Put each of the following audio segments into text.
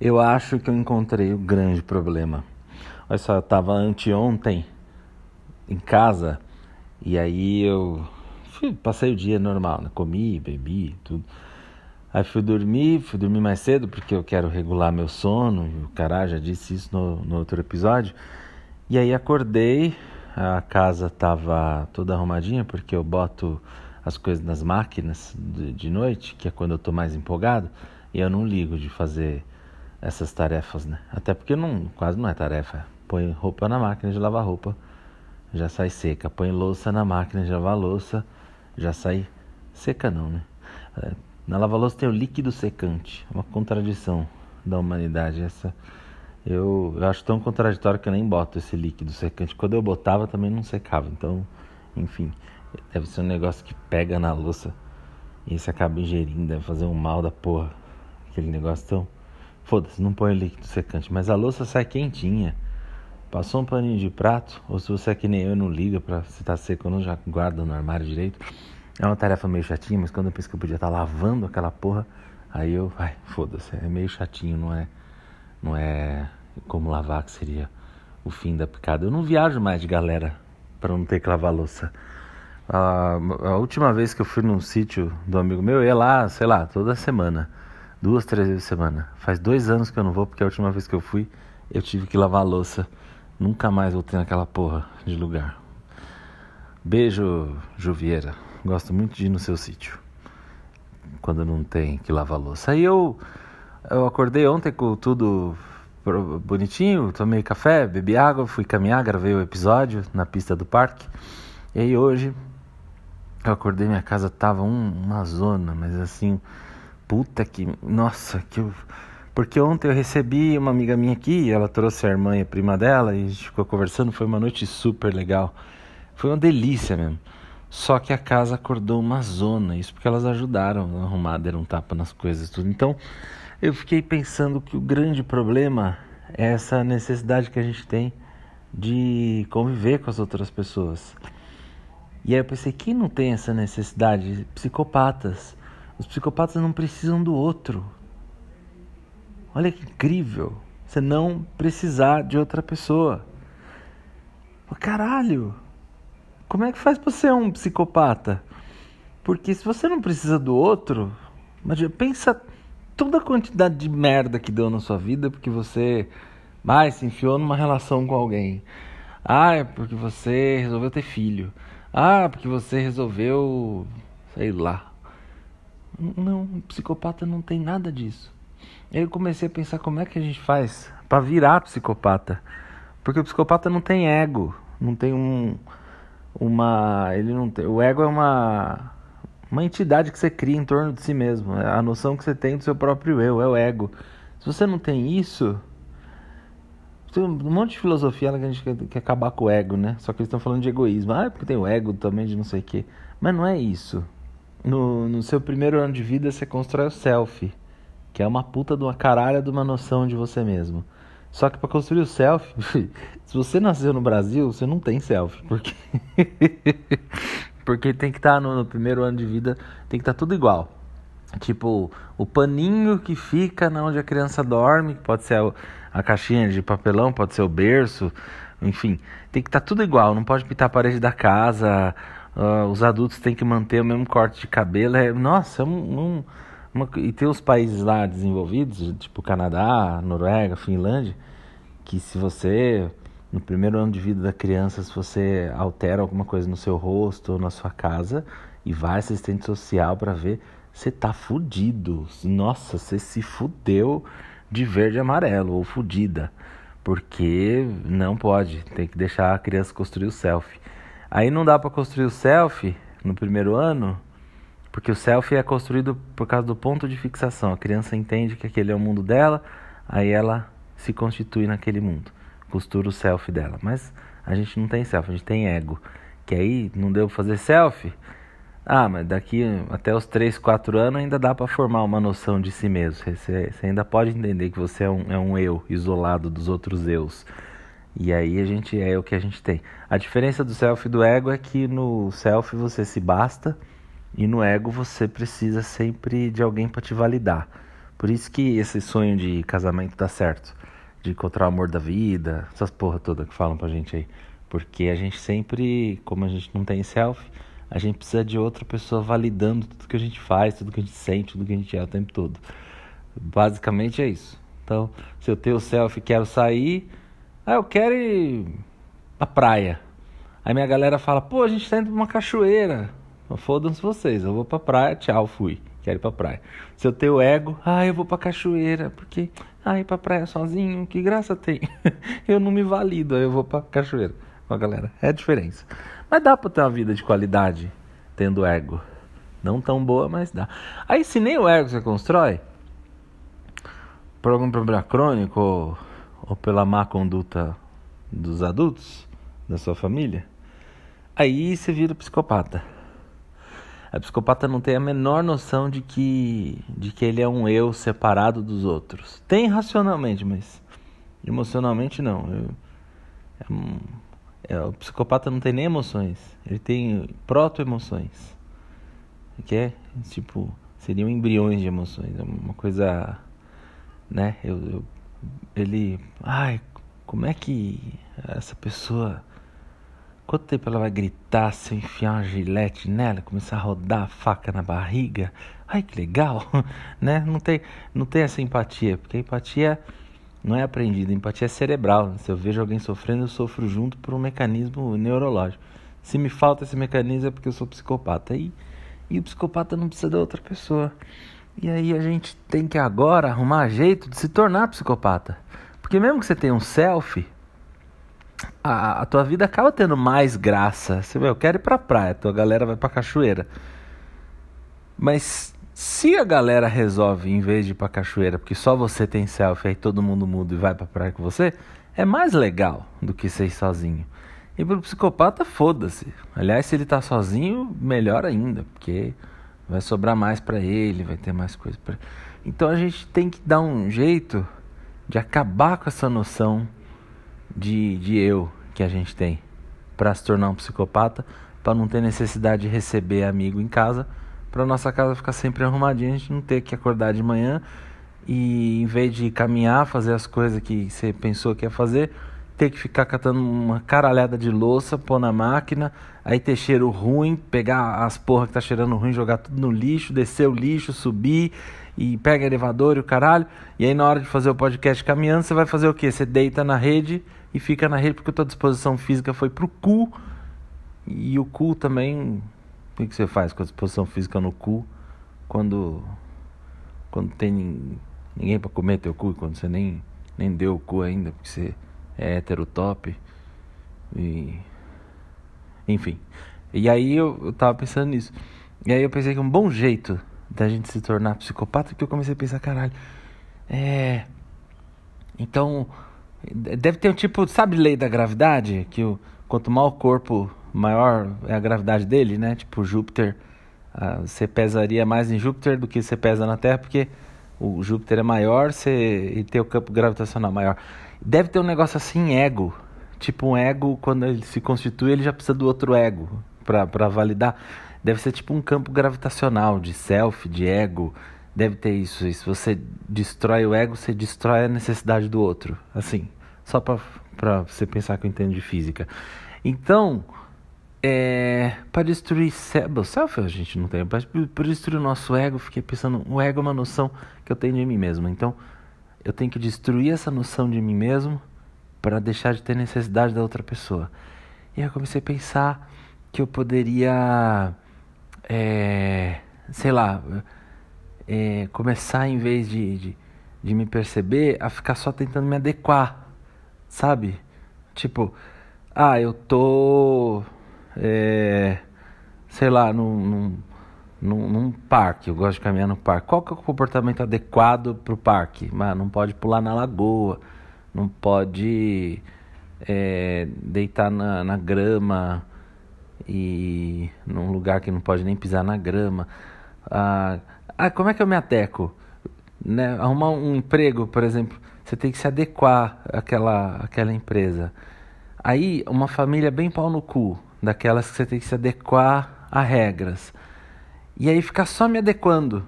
Eu acho que eu encontrei o grande problema. Olha só, eu tava anteontem em casa e aí eu fui, passei o dia normal, né? Comi, bebi, tudo. Aí fui dormir, fui dormir mais cedo porque eu quero regular meu sono. O cara já disse isso no, no outro episódio. E aí acordei, a casa tava toda arrumadinha porque eu boto as coisas nas máquinas de, de noite, que é quando eu tô mais empolgado, e eu não ligo de fazer essas tarefas, né? Até porque não, quase não é tarefa. Põe roupa na máquina de lavar roupa, já sai seca. Põe louça na máquina de lavar louça, já sai seca não, né? É, na lava-louça tem o líquido secante, uma contradição da humanidade essa. Eu, eu, acho tão contraditório que eu nem boto esse líquido secante. Quando eu botava também não secava, então, enfim, deve ser um negócio que pega na louça e você acaba ingerindo, deve fazer um mal da porra. Aquele negócio tão. Foda-se, não põe líquido secante, mas a louça sai quentinha. Passou um paninho de prato, ou se você é que nem eu não liga pra se tá seco ou não, já guarda no armário direito. É uma tarefa meio chatinha, mas quando eu penso que eu podia estar tá lavando aquela porra, aí eu, ai, foda-se, é meio chatinho, não é, não é como lavar que seria o fim da picada. Eu não viajo mais de galera para não ter que lavar louça. A, a, última vez que eu fui num sítio do amigo meu, eu ia lá, sei lá, toda semana, duas, três vezes por semana. Faz dois anos que eu não vou, porque a última vez que eu fui, eu tive que lavar louça. Nunca mais voltei naquela porra de lugar. Beijo, Juvieira. Gosto muito de ir no seu sítio. Quando não tem que lavar louça. Aí eu, eu acordei ontem com tudo bonitinho, tomei café, bebi água, fui caminhar, gravei o episódio na pista do parque. E aí hoje eu acordei, minha casa tava um, uma zona, mas assim, puta que. Nossa, que eu. Porque ontem eu recebi uma amiga minha aqui, ela trouxe a irmã e a prima dela, e a gente ficou conversando, foi uma noite super legal. Foi uma delícia mesmo. Só que a casa acordou uma zona, isso porque elas ajudaram a arrumar, deram um tapa nas coisas tudo. Então eu fiquei pensando que o grande problema é essa necessidade que a gente tem de conviver com as outras pessoas. E aí eu pensei, quem não tem essa necessidade? Psicopatas. Os psicopatas não precisam do outro. Olha que incrível. Você não precisar de outra pessoa. Caralho! Como é que faz pra ser um psicopata? Porque se você não precisa do outro, imagina, pensa toda a quantidade de merda que deu na sua vida porque você mais se enfiou numa relação com alguém. Ah, é porque você resolveu ter filho. Ah, porque você resolveu, sei lá. Não, um psicopata não tem nada disso. Eu comecei a pensar como é que a gente faz para virar psicopata. Porque o psicopata não tem ego, não tem um uma. Ele não tem. O ego é uma. Uma entidade que você cria em torno de si mesmo. É a noção que você tem do seu próprio eu, é o ego. Se você não tem isso. Tem um monte de filosofia que a gente quer, quer acabar com o ego, né? Só que eles estão falando de egoísmo. Ah, é porque tem o ego também de não sei o quê. Mas não é isso. No, no seu primeiro ano de vida, você constrói o self, que é uma puta de uma caralha de uma noção de você mesmo. Só que para construir o selfie, se você nasceu no Brasil, você não tem selfie, porque porque tem que estar tá no, no, primeiro ano de vida, tem que estar tá tudo igual. Tipo, o paninho que fica na onde a criança dorme, pode ser a, a caixinha de papelão, pode ser o berço, enfim, tem que estar tá tudo igual, não pode pintar a parede da casa, uh, os adultos têm que manter o mesmo corte de cabelo. É, nossa, é um, um uma, e tem os países lá desenvolvidos, tipo Canadá, Noruega, Finlândia, que se você, no primeiro ano de vida da criança, se você altera alguma coisa no seu rosto ou na sua casa e vai assistente social para ver, você tá fudido. Nossa, você se fudeu de verde e amarelo, ou fudida. Porque não pode, tem que deixar a criança construir o selfie. Aí não dá para construir o selfie no primeiro ano, porque o selfie é construído por causa do ponto de fixação. A criança entende que aquele é o mundo dela, aí ela se constitui naquele mundo. Costura o selfie dela. Mas a gente não tem selfie, a gente tem ego. Que aí não deu pra fazer selfie? Ah, mas daqui até os 3, 4 anos ainda dá para formar uma noção de si mesmo. Você, você, ainda pode entender que você é um, é um eu isolado dos outros eus. E aí a gente é o que a gente tem. A diferença do selfie e do ego é que no selfie você se basta e no ego você precisa sempre de alguém para te validar. Por isso que esse sonho de casamento dá certo. De encontrar o amor da vida, essas porra toda que falam pra gente aí. Porque a gente sempre, como a gente não tem selfie, a gente precisa de outra pessoa validando tudo que a gente faz, tudo que a gente sente, tudo que a gente é o tempo todo. Basicamente é isso. Então, se eu tenho selfie e quero sair, ah, eu quero ir pra praia. Aí minha galera fala, pô, a gente tá indo pra uma cachoeira. Fodam-se vocês, eu vou pra praia, tchau, fui. Quero ir pra praia. Se eu tenho ego, ah, eu vou pra cachoeira, porque, ah, ir pra praia sozinho, que graça tem. eu não me valido, eu vou pra cachoeira com a galera. É a diferença. Mas dá pra ter uma vida de qualidade tendo ego. Não tão boa, mas dá. Aí se nem o ego você constrói, por algum problema crônico ou, pela má conduta dos adultos da sua família, aí você vira psicopata. A psicopata não tem a menor noção de que, de que ele é um eu separado dos outros. Tem racionalmente, mas emocionalmente não. Eu, é um, é, o psicopata não tem nem emoções, ele tem proto-emoções. Que é, tipo, seriam embriões de emoções. É uma coisa, né? Eu, eu, ele, ai, como é que essa pessoa Quanto tempo ela vai gritar se eu enfiar uma gilete nela, começar a rodar a faca na barriga? Ai, que legal, né? Não tem, não tem essa empatia, porque a empatia não é aprendida, a empatia é cerebral. Se eu vejo alguém sofrendo, eu sofro junto por um mecanismo neurológico. Se me falta esse mecanismo é porque eu sou psicopata. E, e o psicopata não precisa da outra pessoa. E aí a gente tem que agora arrumar jeito de se tornar psicopata. Porque mesmo que você tenha um selfie, a, a, tua vida acaba tendo mais graça. Você vai, eu quero ir pra praia, tua galera vai pra cachoeira. Mas se a galera resolve, em vez de ir pra cachoeira, porque só você tem selfie, aí todo mundo muda e vai pra praia com você, é mais legal do que ser sozinho. E pro psicopata, foda-se. Aliás, se ele tá sozinho, melhor ainda, porque vai sobrar mais para ele, vai ter mais coisa para. Então a gente tem que dar um jeito de acabar com essa noção de, de eu que a gente tem para se tornar um psicopata, para não ter necessidade de receber amigo em casa, para nossa casa ficar sempre arrumadinha, a gente não ter que acordar de manhã e em vez de caminhar, fazer as coisas que você pensou que ia fazer, ter que ficar catando uma caralhada de louça, pôr na máquina, aí ter cheiro ruim, pegar as porra que tá cheirando ruim, jogar tudo no lixo, descer o lixo, subir e pega elevador e o caralho. E aí na hora de fazer o podcast caminhando, você vai fazer o quê? Você deita na rede e fica na rede porque a tua disposição física foi pro cu. E o cu também. O que você faz com a disposição física no cu quando. Quando tem ninguém para comer teu cu, quando você nem, nem deu o cu ainda, porque você é hétero top. E. Enfim. E aí eu, eu tava pensando nisso. E aí eu pensei que um bom jeito da gente se tornar psicopata, que eu comecei a pensar, caralho. É. Então Deve ter um tipo, sabe, lei da gravidade? Que o, quanto maior o corpo, maior é a gravidade dele, né? Tipo, Júpiter, uh, você pesaria mais em Júpiter do que você pesa na Terra, porque o Júpiter é maior você, e tem o campo gravitacional maior. Deve ter um negócio assim, ego. Tipo, um ego, quando ele se constitui, ele já precisa do outro ego para validar. Deve ser tipo um campo gravitacional de self, de ego deve ter isso. E se você destrói o ego, você destrói a necessidade do outro. Assim, só para você pensar que eu entendo de física. Então, é, para destruir o self, a gente não tem. Para destruir o nosso ego, fiquei pensando: o ego é uma noção que eu tenho de mim mesmo. Então, eu tenho que destruir essa noção de mim mesmo para deixar de ter necessidade da outra pessoa. E aí eu comecei a pensar que eu poderia, é, sei lá, é, começar, em vez de, de, de me perceber, a ficar só tentando me adequar, sabe? Tipo, ah, eu tô, é, sei lá, num, num, num, num, parque, eu gosto de caminhar no parque. Qual que é o comportamento adequado pro parque? Mas não pode pular na lagoa, não pode é, deitar na, na grama e num lugar que não pode nem pisar na grama. Ah, ah, como é que eu me adequo? Né? Arrumar um emprego, por exemplo, você tem que se adequar àquela, àquela empresa. Aí, uma família bem pau no cu, daquelas que você tem que se adequar a regras. E aí ficar só me adequando.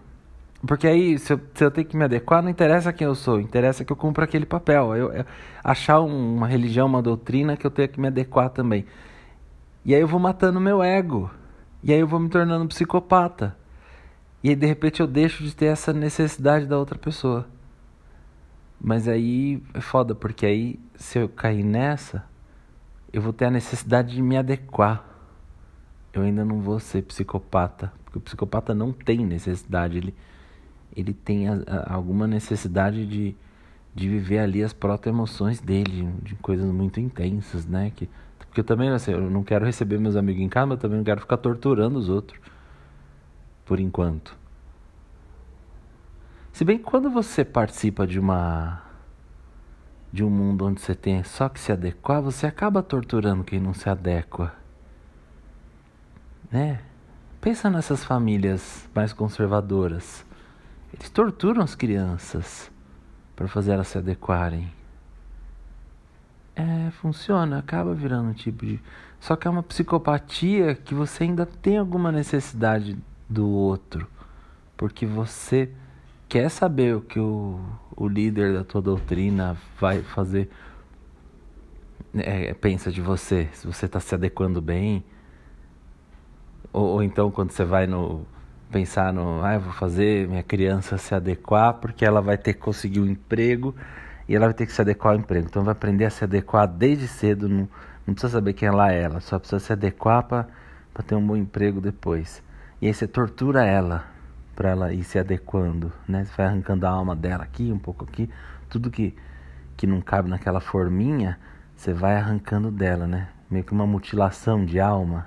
Porque aí, se eu, se eu tenho que me adequar, não interessa quem eu sou, interessa que eu cumpra aquele papel. Eu, eu achar um, uma religião, uma doutrina que eu tenho que me adequar também. E aí eu vou matando meu ego. E aí eu vou me tornando psicopata. E aí de repente eu deixo de ter essa necessidade da outra pessoa. Mas aí é foda, porque aí se eu cair nessa, eu vou ter a necessidade de me adequar. Eu ainda não vou ser psicopata, o psicopata não tem necessidade, ele ele tem a, a, alguma necessidade de, de viver ali as proto-emoções dele, de coisas muito intensas, né? Que, porque eu também, assim, eu não quero receber meus amigos em casa, mas também não quero ficar torturando os outros, por enquanto. Se bem que quando você participa de uma de um mundo onde você tem só que se adequar, você acaba torturando quem não se adequa. Né? Pensa nessas famílias mais conservadoras. Eles torturam as crianças para fazer elas se adequarem. É, funciona, acaba virando um tipo de. Só que é uma psicopatia que você ainda tem alguma necessidade do outro. Porque você quer saber o que o, o líder da tua doutrina vai fazer. É, pensa de você, se você está se adequando bem. Ou, ou então quando você vai no pensar no, ah, eu vou fazer minha criança se adequar porque ela vai ter que conseguir um emprego e ela vai ter que se adequar ao emprego. Então vai aprender a se adequar desde cedo, não, não precisa saber quem ela é, ela só precisa se adequar para ter um bom emprego depois. E aí você tortura ela para ela ir se adequando, né? Você vai arrancando a alma dela aqui, um pouco aqui, tudo que que não cabe naquela forminha, você vai arrancando dela, né? Meio que uma mutilação de alma,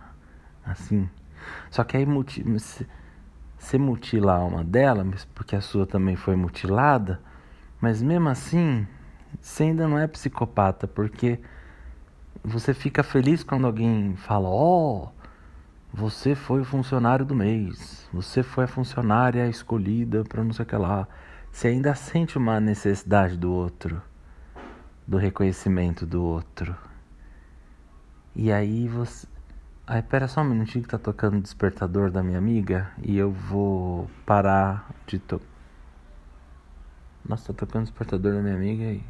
assim. Só que aí você mutila a alma dela, porque a sua também foi mutilada, mas mesmo assim, você ainda não é psicopata, porque você fica feliz quando alguém fala: Ó, oh, você foi o funcionário do mês, você foi a funcionária escolhida para não sei o que lá. Você ainda sente uma necessidade do outro, do reconhecimento do outro. E aí você Aí, pera só um minutinho que tá tocando o despertador da minha amiga e eu vou parar de to... Nossa, tá tocando o despertador da minha amiga e,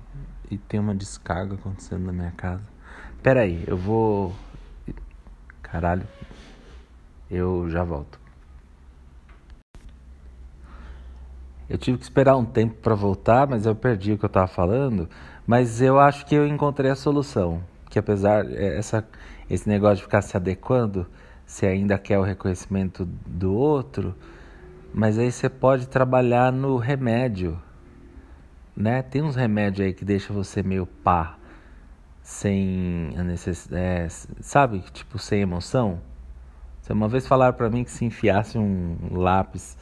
e tem uma descarga acontecendo na minha casa. Pera aí, eu vou... Caralho. Eu já volto. Eu tive que esperar um tempo para voltar, mas eu perdi o que eu tava falando. Mas eu acho que eu encontrei a solução. Que apesar... É, essa esse negócio de ficar se adequando, se ainda quer o reconhecimento do outro, mas aí você pode trabalhar no remédio, né? Tem uns remédios aí que deixa você meio pá, sem a necessidade, é, sabe? Tipo, sem emoção. Você uma vez falaram para mim que se enfiasse um lápis,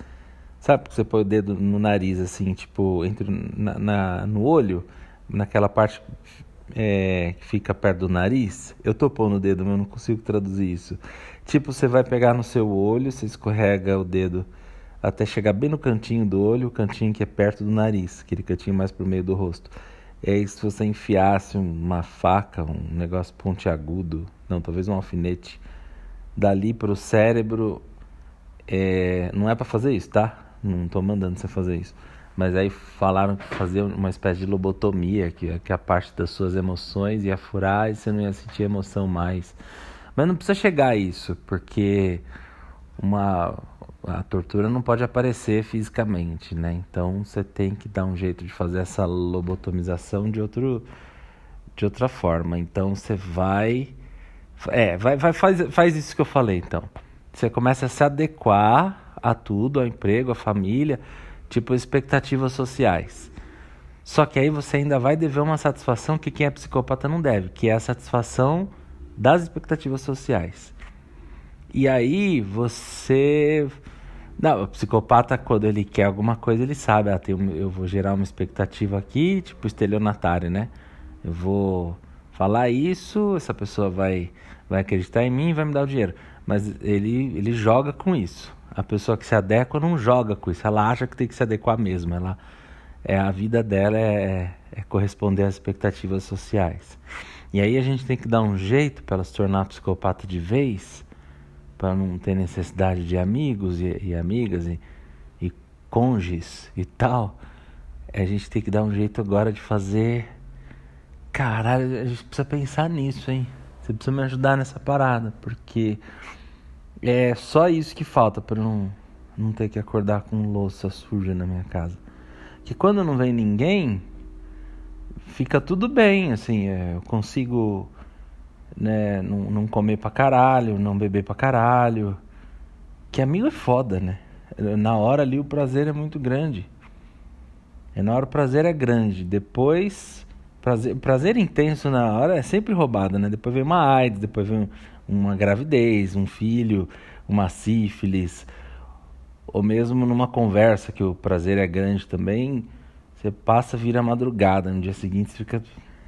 sabe? Que você põe o dedo no nariz, assim, tipo, entre na, na no olho, naquela parte é, que fica perto do nariz, eu tô pondo o dedo, mas eu não consigo traduzir isso. Tipo, você vai pegar no seu olho, você escorrega o dedo até chegar bem no cantinho do olho, o cantinho que é perto do nariz, aquele cantinho mais pro meio do rosto. Aí, se você enfiasse uma faca, um negócio pontiagudo, não, talvez um alfinete, dali pro cérebro, é, não é para fazer isso, tá? Não tô mandando você fazer isso mas aí falaram que fazer uma espécie de lobotomia, que, que a parte das suas emoções ia furar e você não ia sentir emoção mais. Mas não precisa chegar a isso, porque uma a tortura não pode aparecer fisicamente, né? Então você tem que dar um jeito de fazer essa lobotomização de outro de outra forma. Então você vai é, vai, vai faz, faz isso que eu falei então. Você começa a se adequar a tudo, ao emprego, à família, tipo expectativas sociais. Só que aí você ainda vai dever uma satisfação que quem é psicopata não deve, que é a satisfação das expectativas sociais. E aí você. Não, o psicopata, quando ele quer alguma coisa, ele sabe, ah, tem um, eu vou gerar uma expectativa aqui, tipo estelionatário, né? Eu vou falar isso, essa pessoa vai, vai acreditar em mim e vai me dar o dinheiro. Mas ele, ele joga com isso. A pessoa que se adequa não joga com isso, ela acha que tem que se adequar mesmo. Ela, é, a vida dela é, é corresponder às expectativas sociais. E aí a gente tem que dar um jeito para ela se tornar psicopata de vez, para não ter necessidade de amigos e, e amigas e, e e tal, a gente tem que dar um jeito agora de fazer. Caralho, a gente precisa pensar nisso, hein? Você precisa me ajudar nessa parada, porque é só isso que falta para não, não ter que acordar com louça suja na minha casa. Que quando não vem ninguém, fica tudo bem, assim, é, eu consigo né, não, não comer pra caralho, não beber pra caralho. Que amigo é foda, né? Na hora ali o prazer é muito grande. É na hora o prazer é grande. Depois, prazer, prazer intenso na hora é sempre roubado, né? Depois vem uma AIDS, depois vem uma gravidez, um filho, uma sífilis. Ou mesmo numa conversa que o prazer é grande também, você passa, vira madrugada. No dia seguinte você fica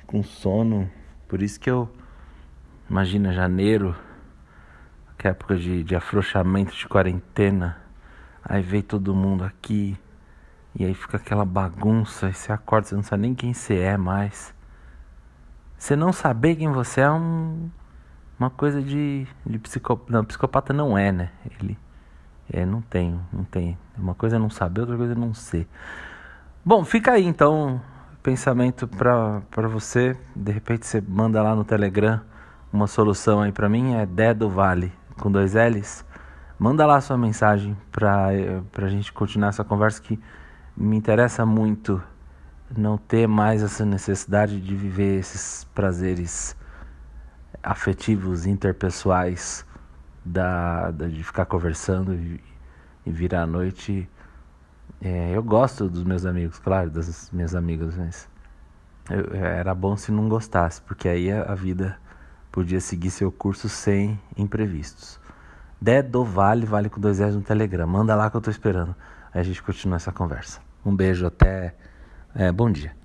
com sono. Por isso que eu. Imagina janeiro, que é época de, de afrouxamento de quarentena. Aí vem todo mundo aqui. E aí fica aquela bagunça. E você acorda, você não sabe nem quem você é mais. Você não saber quem você é um, uma coisa de, de psicopata. Não, psicopata não é, né? Ele. É, não tem, não tem. Uma coisa é não saber, outra coisa é não ser. Bom, fica aí então pensamento para você. De repente você manda lá no Telegram uma solução aí para mim. É Dedo Vale com dois L's. Manda lá sua mensagem para a gente continuar essa conversa que me interessa muito não ter mais essa necessidade de viver esses prazeres afetivos, interpessoais, da, da de ficar conversando e, e virar a noite é, eu gosto dos meus amigos, claro, das minhas amigas, mas eu, era bom se não gostasse, porque aí a, a, vida podia seguir seu curso sem imprevistos. Dedo Vale, vale com dois S no Telegram. Manda lá que eu tô esperando. Aí a gente continua essa conversa. Um beijo, até. É, bom dia.